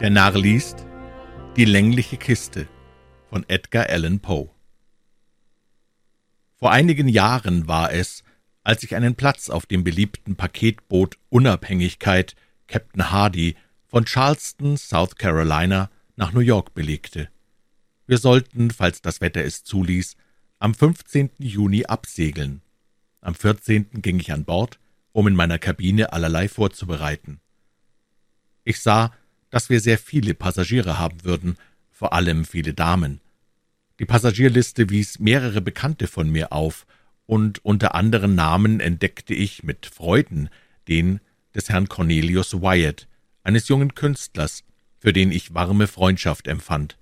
Der Narr liest Die längliche Kiste von Edgar Allan Poe. Vor einigen Jahren war es, als ich einen Platz auf dem beliebten Paketboot Unabhängigkeit Captain Hardy von Charleston, South Carolina, nach New York belegte. Wir sollten, falls das Wetter es zuließ, am 15. Juni absegeln. Am 14. ging ich an Bord, um in meiner Kabine allerlei vorzubereiten. Ich sah, dass wir sehr viele Passagiere haben würden, vor allem viele Damen. Die Passagierliste wies mehrere Bekannte von mir auf, und unter anderen Namen entdeckte ich mit Freuden den des Herrn Cornelius Wyatt, eines jungen Künstlers, für den ich warme Freundschaft empfand.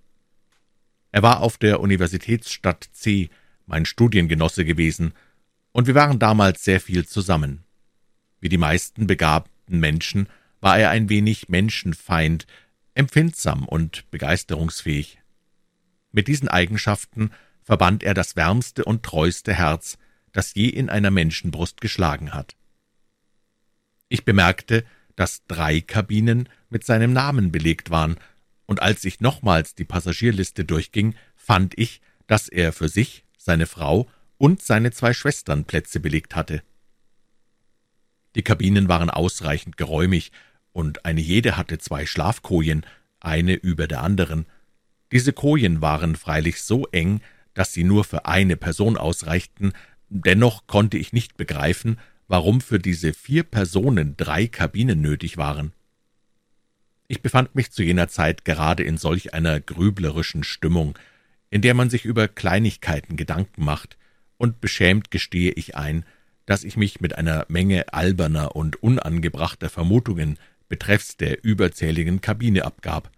Er war auf der Universitätsstadt C mein Studiengenosse gewesen, und wir waren damals sehr viel zusammen. Wie die meisten begabten Menschen war er ein wenig Menschenfeind, empfindsam und begeisterungsfähig. Mit diesen Eigenschaften verband er das wärmste und treueste Herz, das je in einer Menschenbrust geschlagen hat. Ich bemerkte, dass drei Kabinen mit seinem Namen belegt waren, und als ich nochmals die Passagierliste durchging, fand ich, dass er für sich, seine Frau und seine zwei Schwestern Plätze belegt hatte. Die Kabinen waren ausreichend geräumig, und eine jede hatte zwei Schlafkojen, eine über der anderen. Diese Kojen waren freilich so eng, dass sie nur für eine Person ausreichten, dennoch konnte ich nicht begreifen, warum für diese vier Personen drei Kabinen nötig waren. Ich befand mich zu jener Zeit gerade in solch einer grüblerischen Stimmung, in der man sich über Kleinigkeiten Gedanken macht, und beschämt gestehe ich ein, dass ich mich mit einer Menge alberner und unangebrachter Vermutungen betreffs der überzähligen Kabine abgab.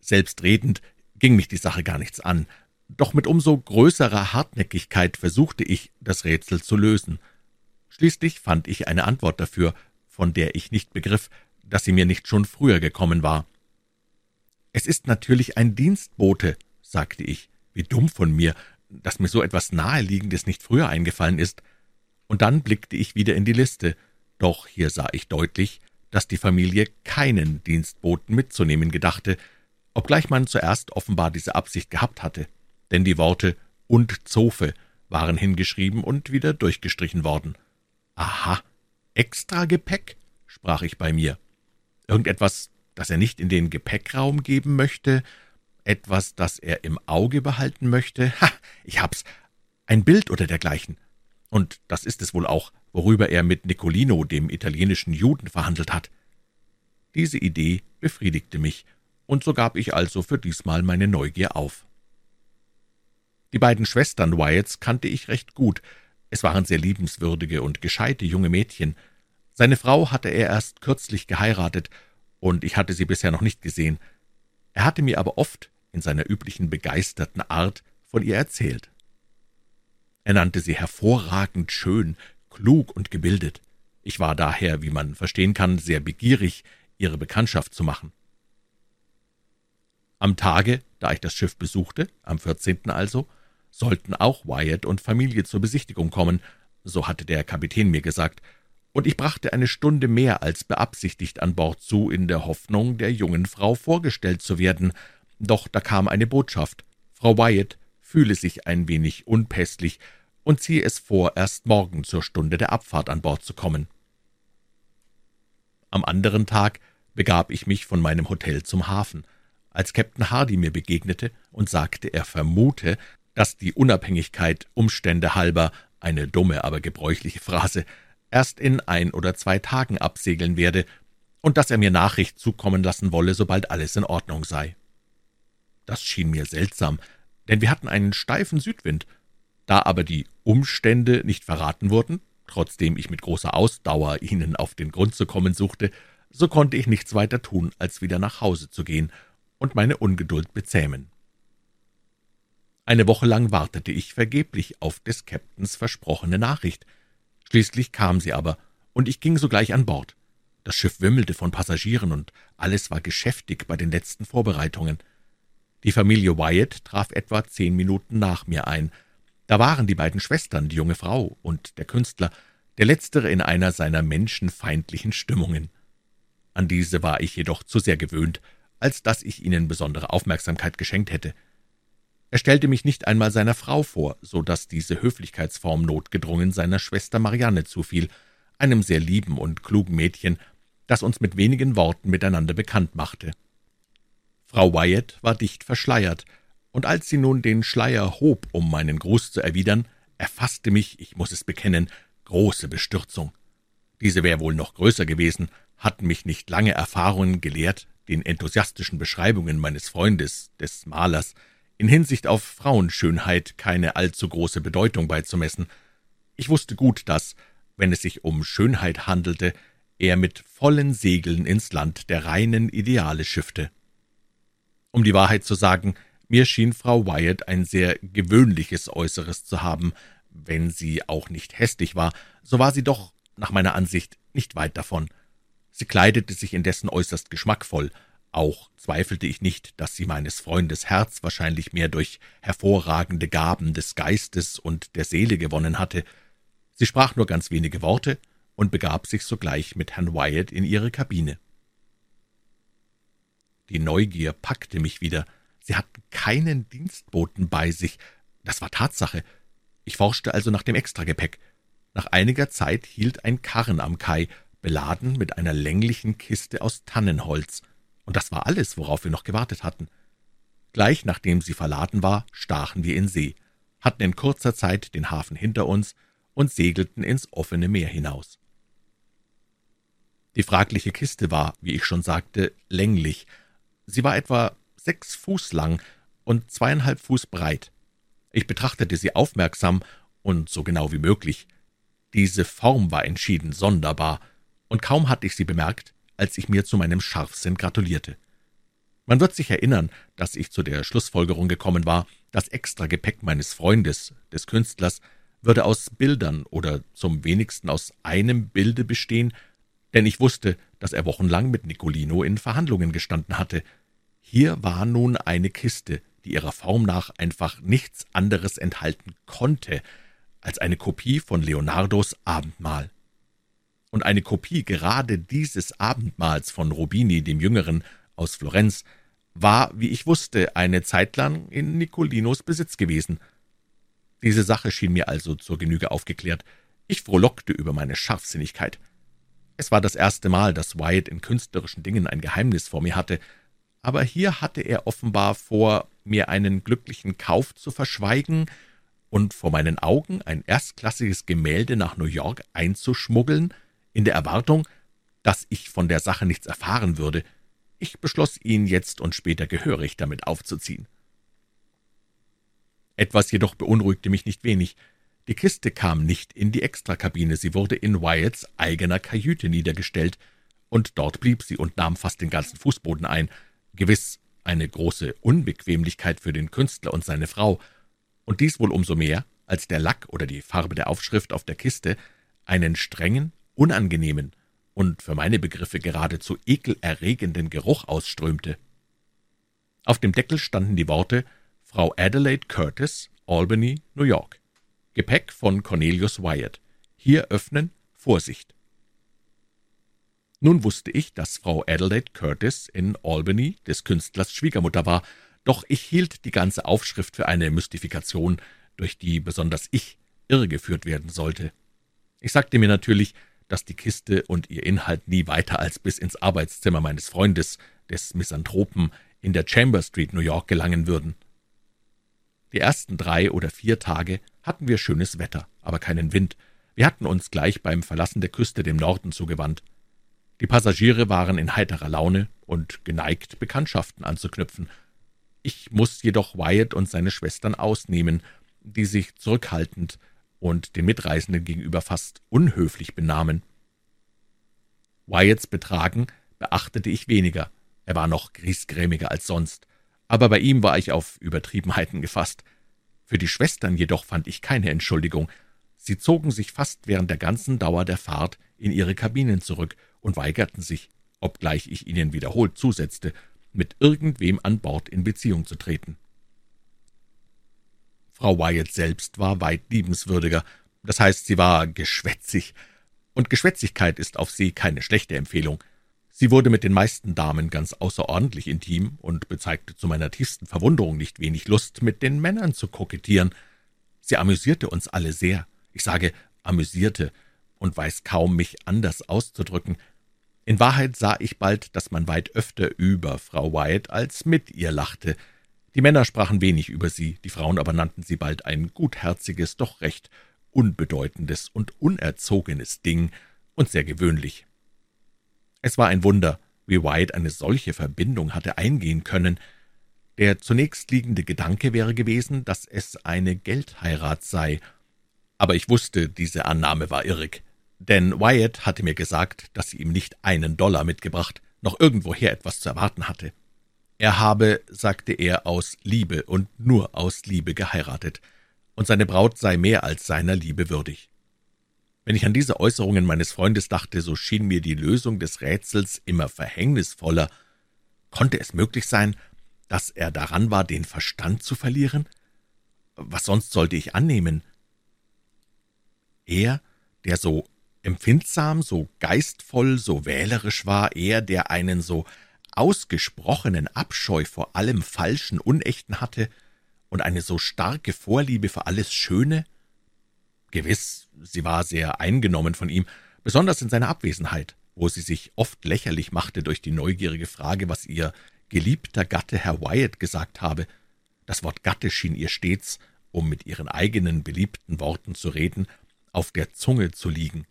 Selbstredend ging mich die Sache gar nichts an, doch mit umso größerer Hartnäckigkeit versuchte ich, das Rätsel zu lösen. Schließlich fand ich eine Antwort dafür, von der ich nicht begriff, dass sie mir nicht schon früher gekommen war. Es ist natürlich ein Dienstbote, sagte ich. Wie dumm von mir, dass mir so etwas Naheliegendes nicht früher eingefallen ist und dann blickte ich wieder in die Liste, doch hier sah ich deutlich, dass die Familie keinen Dienstboten mitzunehmen gedachte, obgleich man zuerst offenbar diese Absicht gehabt hatte, denn die Worte »und Zofe« waren hingeschrieben und wieder durchgestrichen worden. »Aha, extra Gepäck«, sprach ich bei mir. »Irgendetwas, das er nicht in den Gepäckraum geben möchte, etwas, das er im Auge behalten möchte? Ha, ich hab's. Ein Bild oder dergleichen. Und das ist es wohl auch, worüber er mit Nicolino, dem italienischen Juden, verhandelt hat. Diese Idee befriedigte mich, und so gab ich also für diesmal meine Neugier auf. Die beiden Schwestern Wyatts kannte ich recht gut. Es waren sehr liebenswürdige und gescheite junge Mädchen. Seine Frau hatte er erst kürzlich geheiratet, und ich hatte sie bisher noch nicht gesehen. Er hatte mir aber oft in seiner üblichen begeisterten Art von ihr erzählt. Er nannte sie hervorragend schön, klug und gebildet. Ich war daher, wie man verstehen kann, sehr begierig, ihre Bekanntschaft zu machen. Am Tage, da ich das Schiff besuchte, am 14. also, sollten auch Wyatt und Familie zur Besichtigung kommen, so hatte der Kapitän mir gesagt, und ich brachte eine Stunde mehr als beabsichtigt an Bord zu, in der Hoffnung, der jungen Frau vorgestellt zu werden. Doch da kam eine Botschaft. Frau Wyatt fühle sich ein wenig unpässlich und ziehe es vor, erst morgen zur Stunde der Abfahrt an Bord zu kommen. Am anderen Tag begab ich mich von meinem Hotel zum Hafen, als Captain Hardy mir begegnete und sagte, er vermute, dass die Unabhängigkeit Umstände halber, eine dumme, aber gebräuchliche Phrase, erst in ein oder zwei Tagen absegeln werde und dass er mir Nachricht zukommen lassen wolle, sobald alles in Ordnung sei. Das schien mir seltsam, denn wir hatten einen steifen Südwind. Da aber die Umstände nicht verraten wurden, trotzdem ich mit großer Ausdauer ihnen auf den Grund zu kommen suchte, so konnte ich nichts weiter tun, als wieder nach Hause zu gehen und meine Ungeduld bezähmen. Eine Woche lang wartete ich vergeblich auf des Käptens versprochene Nachricht. Schließlich kam sie aber, und ich ging sogleich an Bord. Das Schiff wimmelte von Passagieren, und alles war geschäftig bei den letzten Vorbereitungen. Die Familie Wyatt traf etwa zehn Minuten nach mir ein. Da waren die beiden Schwestern, die junge Frau und der Künstler, der letztere in einer seiner menschenfeindlichen Stimmungen. An diese war ich jedoch zu sehr gewöhnt, als dass ich ihnen besondere Aufmerksamkeit geschenkt hätte. Er stellte mich nicht einmal seiner Frau vor, so dass diese Höflichkeitsform notgedrungen seiner Schwester Marianne zufiel, einem sehr lieben und klugen Mädchen, das uns mit wenigen Worten miteinander bekannt machte. Frau Wyatt war dicht verschleiert, und als sie nun den Schleier hob, um meinen Gruß zu erwidern, erfasste mich, ich muss es bekennen, große Bestürzung. Diese wäre wohl noch größer gewesen, hatten mich nicht lange Erfahrungen gelehrt, den enthusiastischen Beschreibungen meines Freundes, des Malers, in Hinsicht auf Frauenschönheit keine allzu große Bedeutung beizumessen. Ich wusste gut, dass, wenn es sich um Schönheit handelte, er mit vollen Segeln ins Land der reinen Ideale schiffte. Um die Wahrheit zu sagen, mir schien Frau Wyatt ein sehr gewöhnliches Äußeres zu haben. Wenn sie auch nicht hässlich war, so war sie doch, nach meiner Ansicht, nicht weit davon. Sie kleidete sich indessen äußerst geschmackvoll, auch zweifelte ich nicht, dass sie meines Freundes Herz wahrscheinlich mehr durch hervorragende Gaben des Geistes und der Seele gewonnen hatte. Sie sprach nur ganz wenige Worte und begab sich sogleich mit Herrn Wyatt in ihre Kabine. Die Neugier packte mich wieder. Sie hatten keinen Dienstboten bei sich. Das war Tatsache. Ich forschte also nach dem Extragepäck. Nach einiger Zeit hielt ein Karren am Kai, beladen mit einer länglichen Kiste aus Tannenholz und das war alles, worauf wir noch gewartet hatten. Gleich nachdem sie verladen war, stachen wir in See, hatten in kurzer Zeit den Hafen hinter uns und segelten ins offene Meer hinaus. Die fragliche Kiste war, wie ich schon sagte, länglich. Sie war etwa sechs Fuß lang und zweieinhalb Fuß breit. Ich betrachtete sie aufmerksam und so genau wie möglich. Diese Form war entschieden sonderbar, und kaum hatte ich sie bemerkt, als ich mir zu meinem Scharfsinn gratulierte. Man wird sich erinnern, dass ich zu der Schlussfolgerung gekommen war, das Extragepäck meines Freundes, des Künstlers, würde aus Bildern oder zum wenigsten aus einem Bilde bestehen, denn ich wusste, dass er wochenlang mit Nicolino in Verhandlungen gestanden hatte. Hier war nun eine Kiste, die ihrer Form nach einfach nichts anderes enthalten konnte als eine Kopie von Leonardos Abendmahl und eine Kopie gerade dieses Abendmahls von Rubini dem Jüngeren aus Florenz war, wie ich wusste, eine Zeit lang in Nicolinos Besitz gewesen. Diese Sache schien mir also zur Genüge aufgeklärt. Ich frohlockte über meine Scharfsinnigkeit. Es war das erste Mal, dass Wyatt in künstlerischen Dingen ein Geheimnis vor mir hatte, aber hier hatte er offenbar vor, mir einen glücklichen Kauf zu verschweigen und vor meinen Augen ein erstklassiges Gemälde nach New York einzuschmuggeln, in der Erwartung, dass ich von der Sache nichts erfahren würde. Ich beschloss, ihn jetzt und später gehörig damit aufzuziehen. Etwas jedoch beunruhigte mich nicht wenig. Die Kiste kam nicht in die Extrakabine, sie wurde in Wyatts eigener Kajüte niedergestellt, und dort blieb sie und nahm fast den ganzen Fußboden ein. Gewiss eine große Unbequemlichkeit für den Künstler und seine Frau, und dies wohl umso mehr, als der Lack oder die Farbe der Aufschrift auf der Kiste einen strengen, unangenehmen und für meine Begriffe geradezu ekelerregenden Geruch ausströmte. Auf dem Deckel standen die Worte Frau Adelaide Curtis, Albany, New York. Gepäck von Cornelius Wyatt. Hier öffnen, Vorsicht. Nun wusste ich, dass Frau Adelaide Curtis in Albany des Künstlers Schwiegermutter war, doch ich hielt die ganze Aufschrift für eine Mystifikation, durch die besonders ich irregeführt werden sollte. Ich sagte mir natürlich, dass die Kiste und ihr Inhalt nie weiter als bis ins Arbeitszimmer meines Freundes, des Misanthropen, in der Chamber Street, New York, gelangen würden. Die ersten drei oder vier Tage hatten wir schönes Wetter, aber keinen Wind. Wir hatten uns gleich beim Verlassen der Küste dem Norden zugewandt. Die Passagiere waren in heiterer Laune und geneigt, Bekanntschaften anzuknüpfen. Ich muss jedoch Wyatt und seine Schwestern ausnehmen, die sich zurückhaltend und den Mitreisenden gegenüber fast unhöflich benahmen. Wyatts Betragen beachtete ich weniger, er war noch griesgrämiger als sonst, aber bei ihm war ich auf Übertriebenheiten gefasst. Für die Schwestern jedoch fand ich keine Entschuldigung. Sie zogen sich fast während der ganzen Dauer der Fahrt in ihre Kabinen zurück und weigerten sich, obgleich ich ihnen wiederholt zusetzte, mit irgendwem an Bord in Beziehung zu treten. Frau Wyatt selbst war weit liebenswürdiger, das heißt, sie war geschwätzig, und Geschwätzigkeit ist auf See keine schlechte Empfehlung. Sie wurde mit den meisten Damen ganz außerordentlich intim und bezeigte zu meiner tiefsten Verwunderung nicht wenig Lust, mit den Männern zu kokettieren. Sie amüsierte uns alle sehr. Ich sage amüsierte und weiß kaum, mich anders auszudrücken. In Wahrheit sah ich bald, dass man weit öfter über Frau Wyatt als mit ihr lachte. Die Männer sprachen wenig über sie, die Frauen aber nannten sie bald ein gutherziges, doch recht unbedeutendes und unerzogenes Ding und sehr gewöhnlich. Es war ein Wunder, wie White eine solche Verbindung hatte eingehen können. Der zunächst liegende Gedanke wäre gewesen, dass es eine Geldheirat sei. Aber ich wusste, diese Annahme war irrig, denn Wyatt hatte mir gesagt, dass sie ihm nicht einen Dollar mitgebracht, noch irgendwoher etwas zu erwarten hatte. Er habe, sagte er, aus Liebe und nur aus Liebe geheiratet, und seine Braut sei mehr als seiner Liebe würdig. Wenn ich an diese Äußerungen meines Freundes dachte, so schien mir die Lösung des Rätsels immer verhängnisvoller. Konnte es möglich sein, dass er daran war, den Verstand zu verlieren? Was sonst sollte ich annehmen? Er, der so empfindsam, so geistvoll, so wählerisch war, er, der einen so ausgesprochenen Abscheu vor allem Falschen, Unechten hatte und eine so starke Vorliebe für alles Schöne? Gewiss, sie war sehr eingenommen von ihm, besonders in seiner Abwesenheit, wo sie sich oft lächerlich machte durch die neugierige Frage, was ihr geliebter Gatte Herr Wyatt gesagt habe. Das Wort Gatte schien ihr stets, um mit ihren eigenen beliebten Worten zu reden, auf der Zunge zu liegen.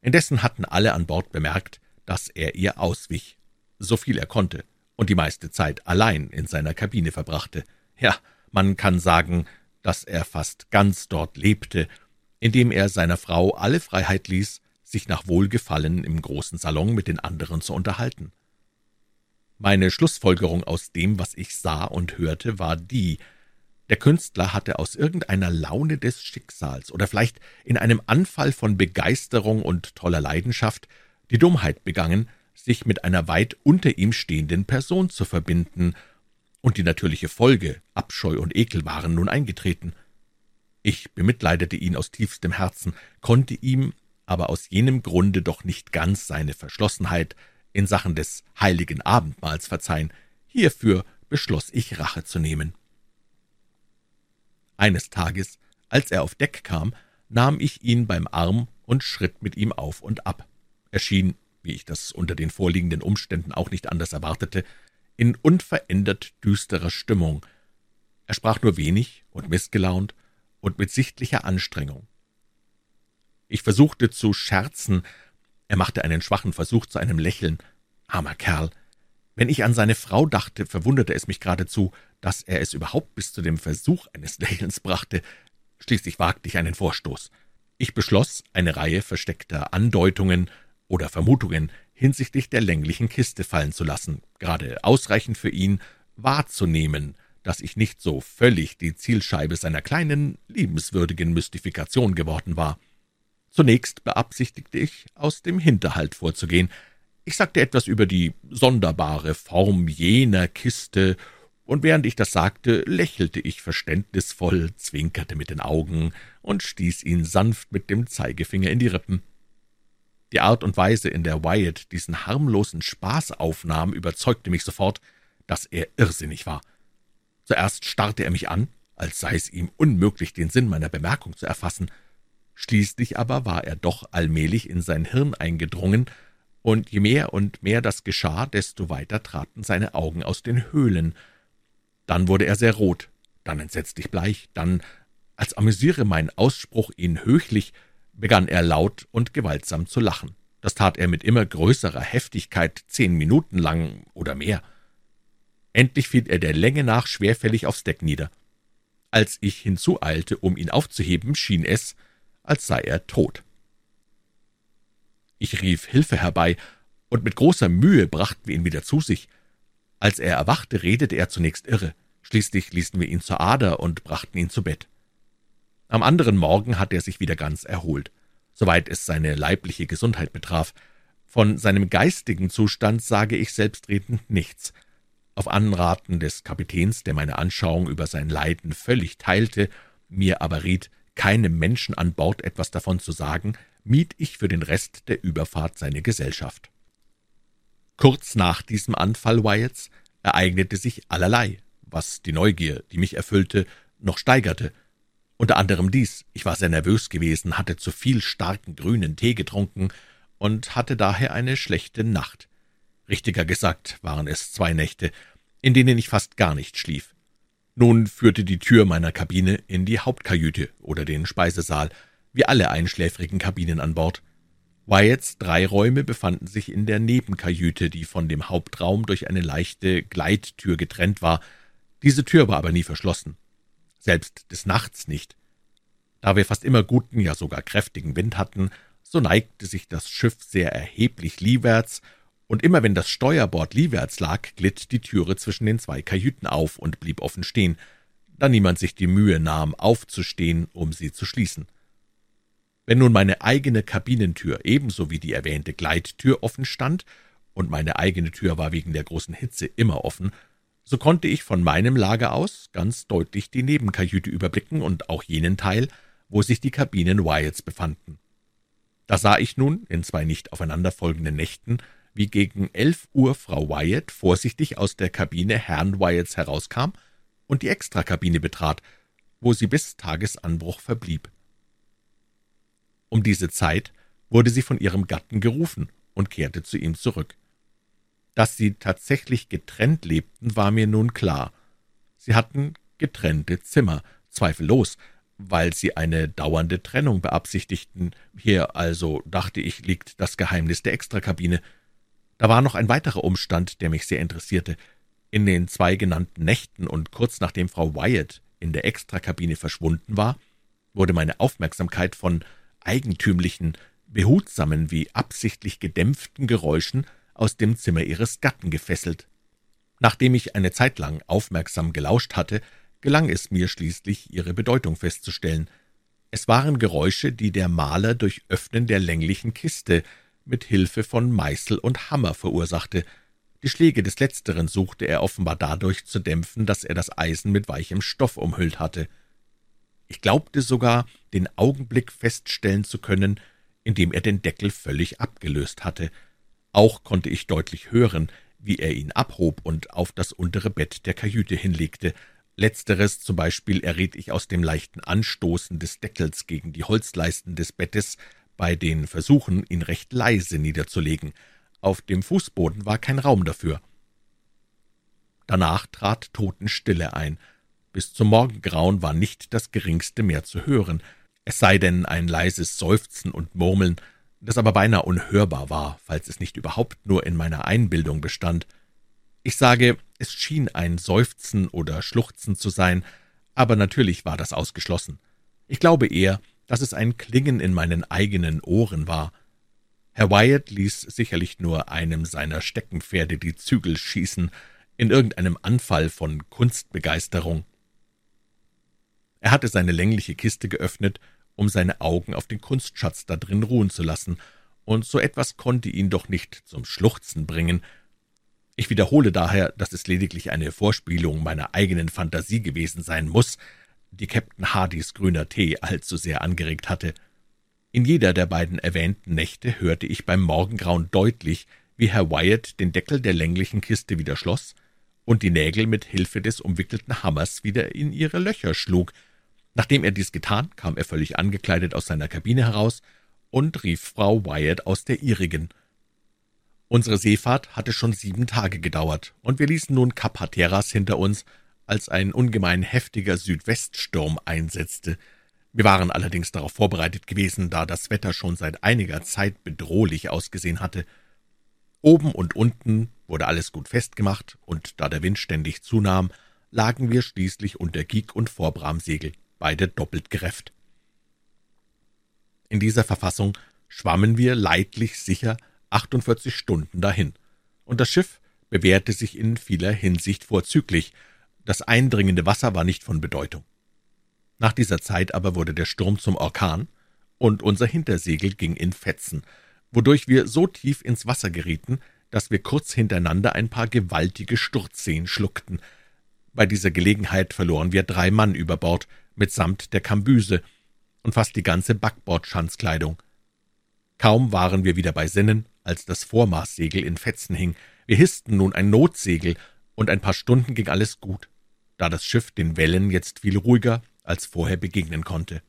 Indessen hatten alle an Bord bemerkt, dass er ihr auswich, so viel er konnte, und die meiste Zeit allein in seiner Kabine verbrachte. Ja, man kann sagen, dass er fast ganz dort lebte indem er seiner Frau alle Freiheit ließ, sich nach Wohlgefallen im großen Salon mit den anderen zu unterhalten. Meine Schlussfolgerung aus dem, was ich sah und hörte, war die, der Künstler hatte aus irgendeiner Laune des Schicksals oder vielleicht in einem Anfall von Begeisterung und toller Leidenschaft die Dummheit begangen, sich mit einer weit unter ihm stehenden Person zu verbinden, und die natürliche Folge, Abscheu und Ekel waren nun eingetreten. Ich bemitleidete ihn aus tiefstem Herzen, konnte ihm aber aus jenem Grunde doch nicht ganz seine Verschlossenheit in Sachen des heiligen Abendmahls verzeihen. Hierfür beschloss ich Rache zu nehmen. Eines Tages, als er auf Deck kam, nahm ich ihn beim Arm und schritt mit ihm auf und ab. Er schien, wie ich das unter den vorliegenden Umständen auch nicht anders erwartete, in unverändert düsterer Stimmung. Er sprach nur wenig und mißgelaunt, und mit sichtlicher Anstrengung. Ich versuchte zu scherzen, er machte einen schwachen Versuch zu einem Lächeln. Armer Kerl. Wenn ich an seine Frau dachte, verwunderte es mich geradezu, dass er es überhaupt bis zu dem Versuch eines Lächelns brachte. Schließlich wagte ich einen Vorstoß. Ich beschloss, eine Reihe versteckter Andeutungen oder Vermutungen hinsichtlich der länglichen Kiste fallen zu lassen, gerade ausreichend für ihn wahrzunehmen, dass ich nicht so völlig die Zielscheibe seiner kleinen, liebenswürdigen Mystifikation geworden war. Zunächst beabsichtigte ich, aus dem Hinterhalt vorzugehen. Ich sagte etwas über die sonderbare Form jener Kiste, und während ich das sagte, lächelte ich verständnisvoll, zwinkerte mit den Augen und stieß ihn sanft mit dem Zeigefinger in die Rippen. Die Art und Weise, in der Wyatt diesen harmlosen Spaß aufnahm, überzeugte mich sofort, dass er irrsinnig war. Zuerst starrte er mich an, als sei es ihm unmöglich, den Sinn meiner Bemerkung zu erfassen. Schließlich aber war er doch allmählich in sein Hirn eingedrungen, und je mehr und mehr das geschah, desto weiter traten seine Augen aus den Höhlen. Dann wurde er sehr rot, dann entsetzlich bleich, dann, als amüsiere mein Ausspruch ihn höchlich, begann er laut und gewaltsam zu lachen. Das tat er mit immer größerer Heftigkeit zehn Minuten lang oder mehr. Endlich fiel er der Länge nach schwerfällig aufs Deck nieder. Als ich hinzueilte, um ihn aufzuheben, schien es, als sei er tot. Ich rief Hilfe herbei, und mit großer Mühe brachten wir ihn wieder zu sich. Als er erwachte, redete er zunächst irre. Schließlich ließen wir ihn zur Ader und brachten ihn zu Bett. Am anderen Morgen hatte er sich wieder ganz erholt, soweit es seine leibliche Gesundheit betraf. Von seinem geistigen Zustand sage ich selbstredend nichts, auf Anraten des Kapitäns, der meine Anschauung über sein Leiden völlig teilte, mir aber riet, keinem Menschen an Bord etwas davon zu sagen, mied ich für den Rest der Überfahrt seine Gesellschaft. Kurz nach diesem Anfall Wyatts ereignete sich allerlei, was die Neugier, die mich erfüllte, noch steigerte. Unter anderem dies, ich war sehr nervös gewesen, hatte zu viel starken grünen Tee getrunken und hatte daher eine schlechte Nacht. Richtiger gesagt waren es zwei Nächte, in denen ich fast gar nicht schlief. Nun führte die Tür meiner Kabine in die Hauptkajüte oder den Speisesaal, wie alle einschläfrigen Kabinen an Bord. Wyatts drei Räume befanden sich in der Nebenkajüte, die von dem Hauptraum durch eine leichte Gleittür getrennt war. Diese Tür war aber nie verschlossen, selbst des Nachts nicht. Da wir fast immer guten, ja sogar kräftigen Wind hatten, so neigte sich das Schiff sehr erheblich liewärts, und immer wenn das Steuerbord liewärts lag, glitt die Türe zwischen den zwei Kajüten auf und blieb offen stehen, da niemand sich die Mühe nahm, aufzustehen, um sie zu schließen. Wenn nun meine eigene Kabinentür ebenso wie die erwähnte Gleittür offen stand, und meine eigene Tür war wegen der großen Hitze immer offen, so konnte ich von meinem Lager aus ganz deutlich die Nebenkajüte überblicken und auch jenen Teil, wo sich die Kabinen Wyatts befanden. Da sah ich nun in zwei nicht aufeinanderfolgenden Nächten, wie gegen elf Uhr Frau Wyatt vorsichtig aus der Kabine Herrn Wyatts herauskam und die Extrakabine betrat, wo sie bis Tagesanbruch verblieb. Um diese Zeit wurde sie von ihrem Gatten gerufen und kehrte zu ihm zurück. Dass sie tatsächlich getrennt lebten, war mir nun klar. Sie hatten getrennte Zimmer, zweifellos, weil sie eine dauernde Trennung beabsichtigten. Hier also, dachte ich, liegt das Geheimnis der Extrakabine. Da war noch ein weiterer Umstand, der mich sehr interessierte. In den zwei genannten Nächten und kurz nachdem Frau Wyatt in der Extrakabine verschwunden war, wurde meine Aufmerksamkeit von eigentümlichen, behutsamen wie absichtlich gedämpften Geräuschen aus dem Zimmer ihres Gatten gefesselt. Nachdem ich eine Zeit lang aufmerksam gelauscht hatte, gelang es mir schließlich, ihre Bedeutung festzustellen. Es waren Geräusche, die der Maler durch Öffnen der länglichen Kiste mit Hilfe von Meißel und Hammer verursachte. Die Schläge des Letzteren suchte er offenbar dadurch zu dämpfen, dass er das Eisen mit weichem Stoff umhüllt hatte. Ich glaubte sogar, den Augenblick feststellen zu können, in dem er den Deckel völlig abgelöst hatte. Auch konnte ich deutlich hören, wie er ihn abhob und auf das untere Bett der Kajüte hinlegte. Letzteres zum Beispiel erriet ich aus dem leichten Anstoßen des Deckels gegen die Holzleisten des Bettes bei den Versuchen, ihn recht leise niederzulegen. Auf dem Fußboden war kein Raum dafür. Danach trat Totenstille ein, bis zum Morgengrauen war nicht das geringste mehr zu hören, es sei denn ein leises Seufzen und Murmeln, das aber beinahe unhörbar war, falls es nicht überhaupt nur in meiner Einbildung bestand. Ich sage, es schien ein Seufzen oder Schluchzen zu sein, aber natürlich war das ausgeschlossen. Ich glaube eher, dass es ein Klingen in meinen eigenen Ohren war. Herr Wyatt ließ sicherlich nur einem seiner Steckenpferde die Zügel schießen, in irgendeinem Anfall von Kunstbegeisterung. Er hatte seine längliche Kiste geöffnet, um seine Augen auf den Kunstschatz da drin ruhen zu lassen, und so etwas konnte ihn doch nicht zum Schluchzen bringen. Ich wiederhole daher, dass es lediglich eine Vorspielung meiner eigenen Fantasie gewesen sein muss, die Captain Hardys grüner Tee allzu sehr angeregt hatte. In jeder der beiden erwähnten Nächte hörte ich beim Morgengrauen deutlich, wie Herr Wyatt den Deckel der länglichen Kiste wieder schloss und die Nägel mit Hilfe des umwickelten Hammers wieder in ihre Löcher schlug, Nachdem er dies getan, kam er völlig angekleidet aus seiner Kabine heraus und rief Frau Wyatt aus der ihrigen. Unsere Seefahrt hatte schon sieben Tage gedauert, und wir ließen nun Kap Hatteras hinter uns, als ein ungemein heftiger Südweststurm einsetzte. Wir waren allerdings darauf vorbereitet gewesen, da das Wetter schon seit einiger Zeit bedrohlich ausgesehen hatte. Oben und unten wurde alles gut festgemacht, und da der Wind ständig zunahm, lagen wir schließlich unter Gig und Vorbramsegel beide doppelt gerefft. In dieser Verfassung schwammen wir leidlich sicher 48 Stunden dahin, und das Schiff bewährte sich in vieler Hinsicht vorzüglich, das eindringende Wasser war nicht von Bedeutung. Nach dieser Zeit aber wurde der Sturm zum Orkan, und unser Hintersegel ging in Fetzen, wodurch wir so tief ins Wasser gerieten, dass wir kurz hintereinander ein paar gewaltige Sturzseen schluckten. Bei dieser Gelegenheit verloren wir drei Mann über Bord, mitsamt der Kambüse und fast die ganze Backbordschanzkleidung. Kaum waren wir wieder bei Sinnen, als das Vormaßsegel in Fetzen hing, Wir hissten nun ein Notsegel, und ein paar Stunden ging alles gut, da das Schiff den Wellen jetzt viel ruhiger als vorher begegnen konnte.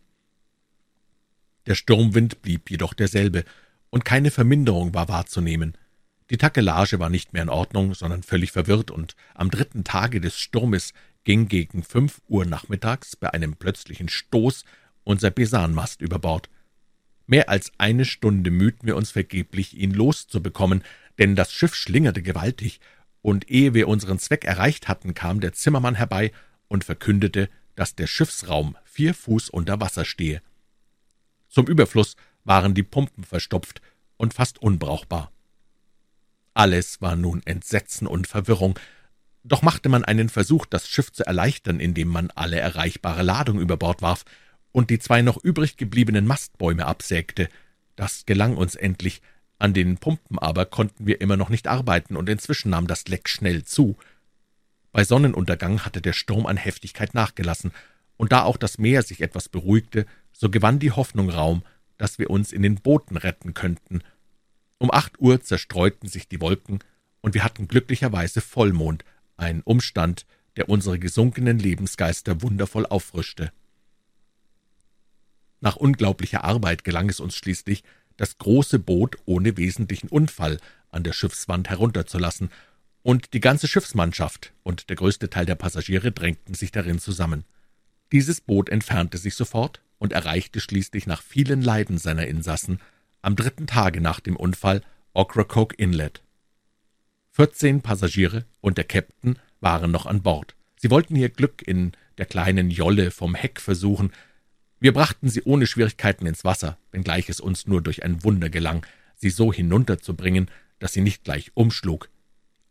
Der Sturmwind blieb jedoch derselbe, und keine Verminderung war wahrzunehmen. Die Takelage war nicht mehr in Ordnung, sondern völlig verwirrt, und am dritten Tage des Sturmes ging gegen fünf Uhr nachmittags bei einem plötzlichen Stoß unser Besanmast über Bord. Mehr als eine Stunde mühten wir uns vergeblich, ihn loszubekommen, denn das Schiff schlingerte gewaltig, und ehe wir unseren Zweck erreicht hatten, kam der Zimmermann herbei und verkündete, dass der Schiffsraum vier Fuß unter Wasser stehe. Zum Überfluss waren die Pumpen verstopft und fast unbrauchbar. Alles war nun Entsetzen und Verwirrung, doch machte man einen Versuch, das Schiff zu erleichtern, indem man alle erreichbare Ladung über Bord warf und die zwei noch übrig gebliebenen Mastbäume absägte. Das gelang uns endlich, an den Pumpen aber konnten wir immer noch nicht arbeiten, und inzwischen nahm das Leck schnell zu. Bei Sonnenuntergang hatte der Sturm an Heftigkeit nachgelassen, und da auch das Meer sich etwas beruhigte, so gewann die Hoffnung Raum, dass wir uns in den Booten retten könnten, um acht Uhr zerstreuten sich die Wolken, und wir hatten glücklicherweise Vollmond, ein Umstand, der unsere gesunkenen Lebensgeister wundervoll auffrischte. Nach unglaublicher Arbeit gelang es uns schließlich, das große Boot ohne wesentlichen Unfall an der Schiffswand herunterzulassen, und die ganze Schiffsmannschaft und der größte Teil der Passagiere drängten sich darin zusammen. Dieses Boot entfernte sich sofort und erreichte schließlich nach vielen Leiden seiner Insassen am dritten Tage nach dem Unfall Ocracoke Inlet. Vierzehn Passagiere und der Käpt'n waren noch an Bord. Sie wollten ihr Glück in der kleinen Jolle vom Heck versuchen. Wir brachten sie ohne Schwierigkeiten ins Wasser, wenngleich es uns nur durch ein Wunder gelang, sie so hinunterzubringen, dass sie nicht gleich umschlug.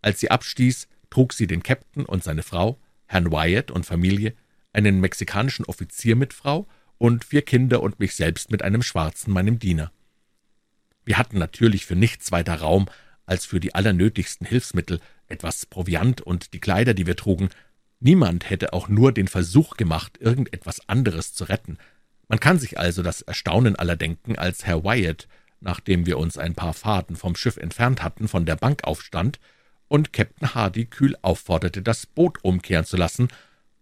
Als sie abstieß, trug sie den Käpt'n und seine Frau, Herrn Wyatt und Familie, einen mexikanischen Offizier mit Frau und vier Kinder und mich selbst mit einem Schwarzen, meinem Diener. Wir hatten natürlich für nichts weiter Raum als für die allernötigsten Hilfsmittel, etwas Proviant und die Kleider, die wir trugen. Niemand hätte auch nur den Versuch gemacht, irgendetwas anderes zu retten. Man kann sich also das Erstaunen aller denken, als Herr Wyatt, nachdem wir uns ein paar Faden vom Schiff entfernt hatten, von der Bank aufstand und Captain Hardy kühl aufforderte, das Boot umkehren zu lassen,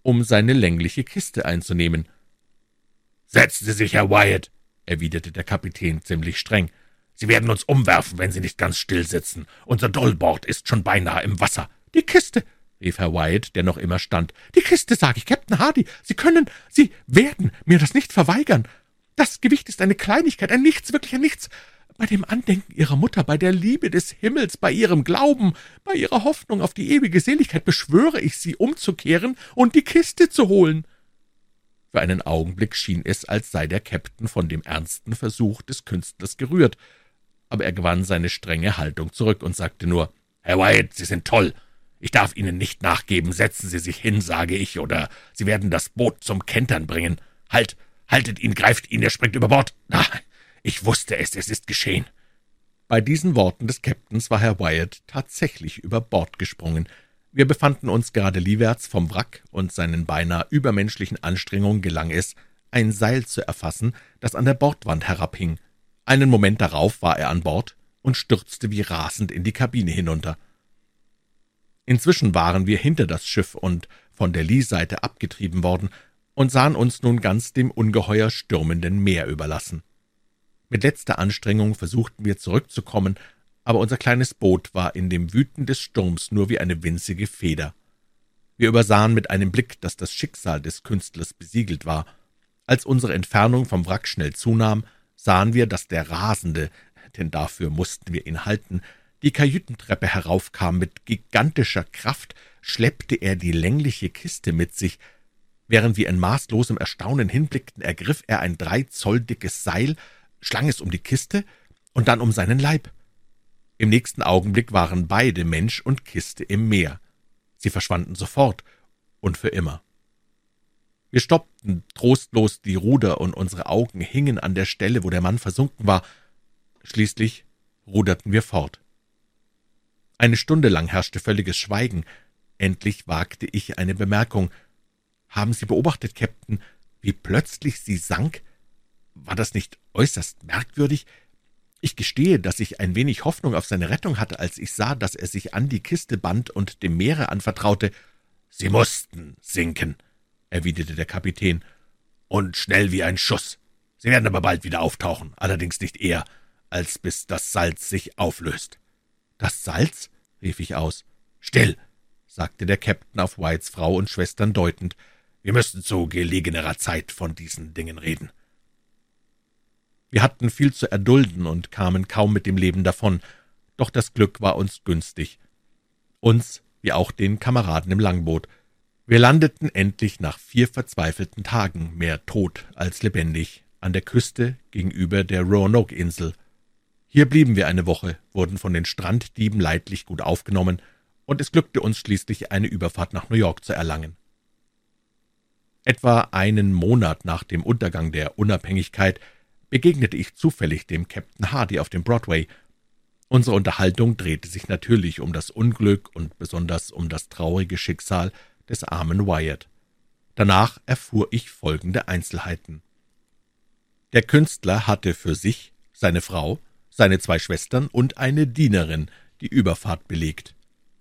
um seine längliche Kiste einzunehmen. »Setzen Sie sich, Herr Wyatt«, erwiderte der Kapitän ziemlich streng. Sie werden uns umwerfen, wenn Sie nicht ganz still sitzen. Unser Dollbord ist schon beinahe im Wasser. Die Kiste, rief Herr Wyatt, der noch immer stand. Die Kiste, sage ich, Captain Hardy. Sie können, Sie werden mir das nicht verweigern. Das Gewicht ist eine Kleinigkeit, ein Nichts, wirklich ein Nichts. Bei dem Andenken Ihrer Mutter, bei der Liebe des Himmels, bei Ihrem Glauben, bei Ihrer Hoffnung auf die ewige Seligkeit beschwöre ich Sie, umzukehren und die Kiste zu holen. Für einen Augenblick schien es, als sei der Käpt'n von dem ernsten Versuch des Künstlers gerührt aber er gewann seine strenge Haltung zurück und sagte nur, »Herr Wyatt, Sie sind toll. Ich darf Ihnen nicht nachgeben. Setzen Sie sich hin, sage ich, oder Sie werden das Boot zum Kentern bringen. Halt, haltet ihn, greift ihn, er springt über Bord. Na, ich wusste es, es ist geschehen.« Bei diesen Worten des Captains war Herr Wyatt tatsächlich über Bord gesprungen. Wir befanden uns gerade liewärts vom Wrack, und seinen beinahe übermenschlichen Anstrengungen gelang es, ein Seil zu erfassen, das an der Bordwand herabhing. Einen Moment darauf war er an Bord und stürzte wie rasend in die Kabine hinunter. Inzwischen waren wir hinter das Schiff und von der Lee-Seite abgetrieben worden und sahen uns nun ganz dem ungeheuer stürmenden Meer überlassen. Mit letzter Anstrengung versuchten wir zurückzukommen, aber unser kleines Boot war in dem Wüten des Sturms nur wie eine winzige Feder. Wir übersahen mit einem Blick, dass das Schicksal des Künstlers besiegelt war. Als unsere Entfernung vom Wrack schnell zunahm, sahen wir, dass der Rasende, denn dafür mussten wir ihn halten, die Kajütentreppe heraufkam. Mit gigantischer Kraft schleppte er die längliche Kiste mit sich. Während wir in maßlosem Erstaunen hinblickten, ergriff er ein drei Zoll dickes Seil, schlang es um die Kiste und dann um seinen Leib. Im nächsten Augenblick waren beide Mensch und Kiste im Meer. Sie verschwanden sofort und für immer. Wir stoppten trostlos die Ruder, und unsere Augen hingen an der Stelle, wo der Mann versunken war. Schließlich ruderten wir fort. Eine Stunde lang herrschte völliges Schweigen. Endlich wagte ich eine Bemerkung. »Haben Sie beobachtet, Captain, wie plötzlich sie sank? War das nicht äußerst merkwürdig? Ich gestehe, dass ich ein wenig Hoffnung auf seine Rettung hatte, als ich sah, dass er sich an die Kiste band und dem Meere anvertraute. »Sie mussten sinken«, erwiderte der Kapitän, »und schnell wie ein Schuss. Sie werden aber bald wieder auftauchen, allerdings nicht eher, als bis das Salz sich auflöst.« »Das Salz?« rief ich aus. »Still«, sagte der Käpt'n auf Whites Frau und Schwestern deutend, »wir müssen zu gelegenerer Zeit von diesen Dingen reden.« Wir hatten viel zu erdulden und kamen kaum mit dem Leben davon, doch das Glück war uns günstig. Uns wie auch den Kameraden im Langboot. Wir landeten endlich nach vier verzweifelten Tagen, mehr tot als lebendig, an der Küste gegenüber der Roanoke-Insel. Hier blieben wir eine Woche, wurden von den Stranddieben leidlich gut aufgenommen, und es glückte uns schließlich, eine Überfahrt nach New York zu erlangen. Etwa einen Monat nach dem Untergang der Unabhängigkeit begegnete ich zufällig dem Captain Hardy auf dem Broadway, Unsere Unterhaltung drehte sich natürlich um das Unglück und besonders um das traurige Schicksal des armen Wyatt. Danach erfuhr ich folgende Einzelheiten. Der Künstler hatte für sich, seine Frau, seine zwei Schwestern und eine Dienerin die Überfahrt belegt.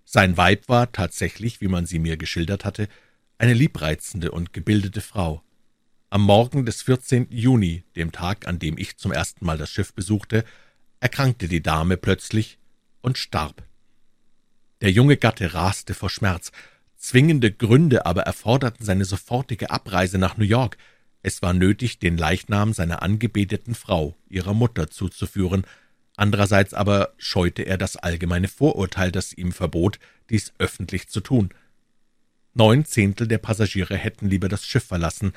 Sein Weib war tatsächlich, wie man sie mir geschildert hatte, eine liebreizende und gebildete Frau. Am Morgen des 14. Juni, dem Tag, an dem ich zum ersten Mal das Schiff besuchte, erkrankte die Dame plötzlich und starb. Der junge Gatte raste vor Schmerz, zwingende Gründe aber erforderten seine sofortige Abreise nach New York. Es war nötig, den Leichnam seiner angebeteten Frau, ihrer Mutter, zuzuführen, andererseits aber scheute er das allgemeine Vorurteil, das ihm verbot, dies öffentlich zu tun. Neun Zehntel der Passagiere hätten lieber das Schiff verlassen,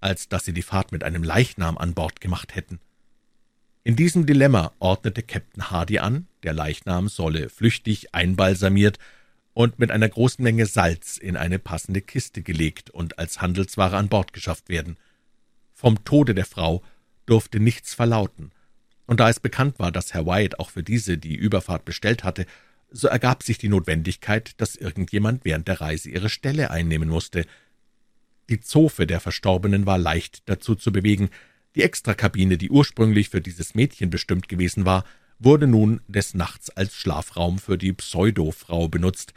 als dass sie die Fahrt mit einem Leichnam an Bord gemacht hätten. In diesem Dilemma ordnete Captain Hardy an, der Leichnam solle flüchtig einbalsamiert und mit einer großen Menge Salz in eine passende Kiste gelegt und als Handelsware an Bord geschafft werden. Vom Tode der Frau durfte nichts verlauten, und da es bekannt war, dass Herr Wyatt auch für diese die Überfahrt bestellt hatte, so ergab sich die Notwendigkeit, dass irgendjemand während der Reise ihre Stelle einnehmen musste. Die Zofe der Verstorbenen war leicht dazu zu bewegen, die Extrakabine, die ursprünglich für dieses Mädchen bestimmt gewesen war, wurde nun des Nachts als Schlafraum für die Pseudo-Frau benutzt.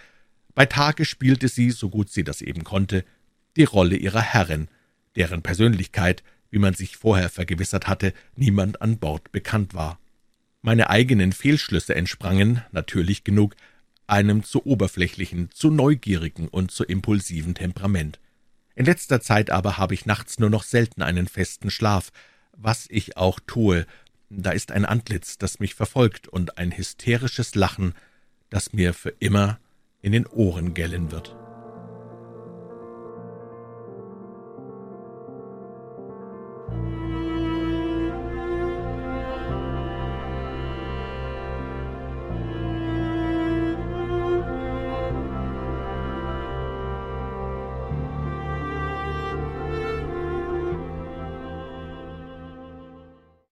Bei Tage spielte sie, so gut sie das eben konnte, die Rolle ihrer Herrin, deren Persönlichkeit, wie man sich vorher vergewissert hatte, niemand an Bord bekannt war. Meine eigenen Fehlschlüsse entsprangen, natürlich genug, einem zu oberflächlichen, zu neugierigen und zu impulsiven Temperament. In letzter Zeit aber habe ich nachts nur noch selten einen festen Schlaf. Was ich auch tue, da ist ein Antlitz, das mich verfolgt, und ein hysterisches Lachen, das mir für immer in den Ohren gellen wird.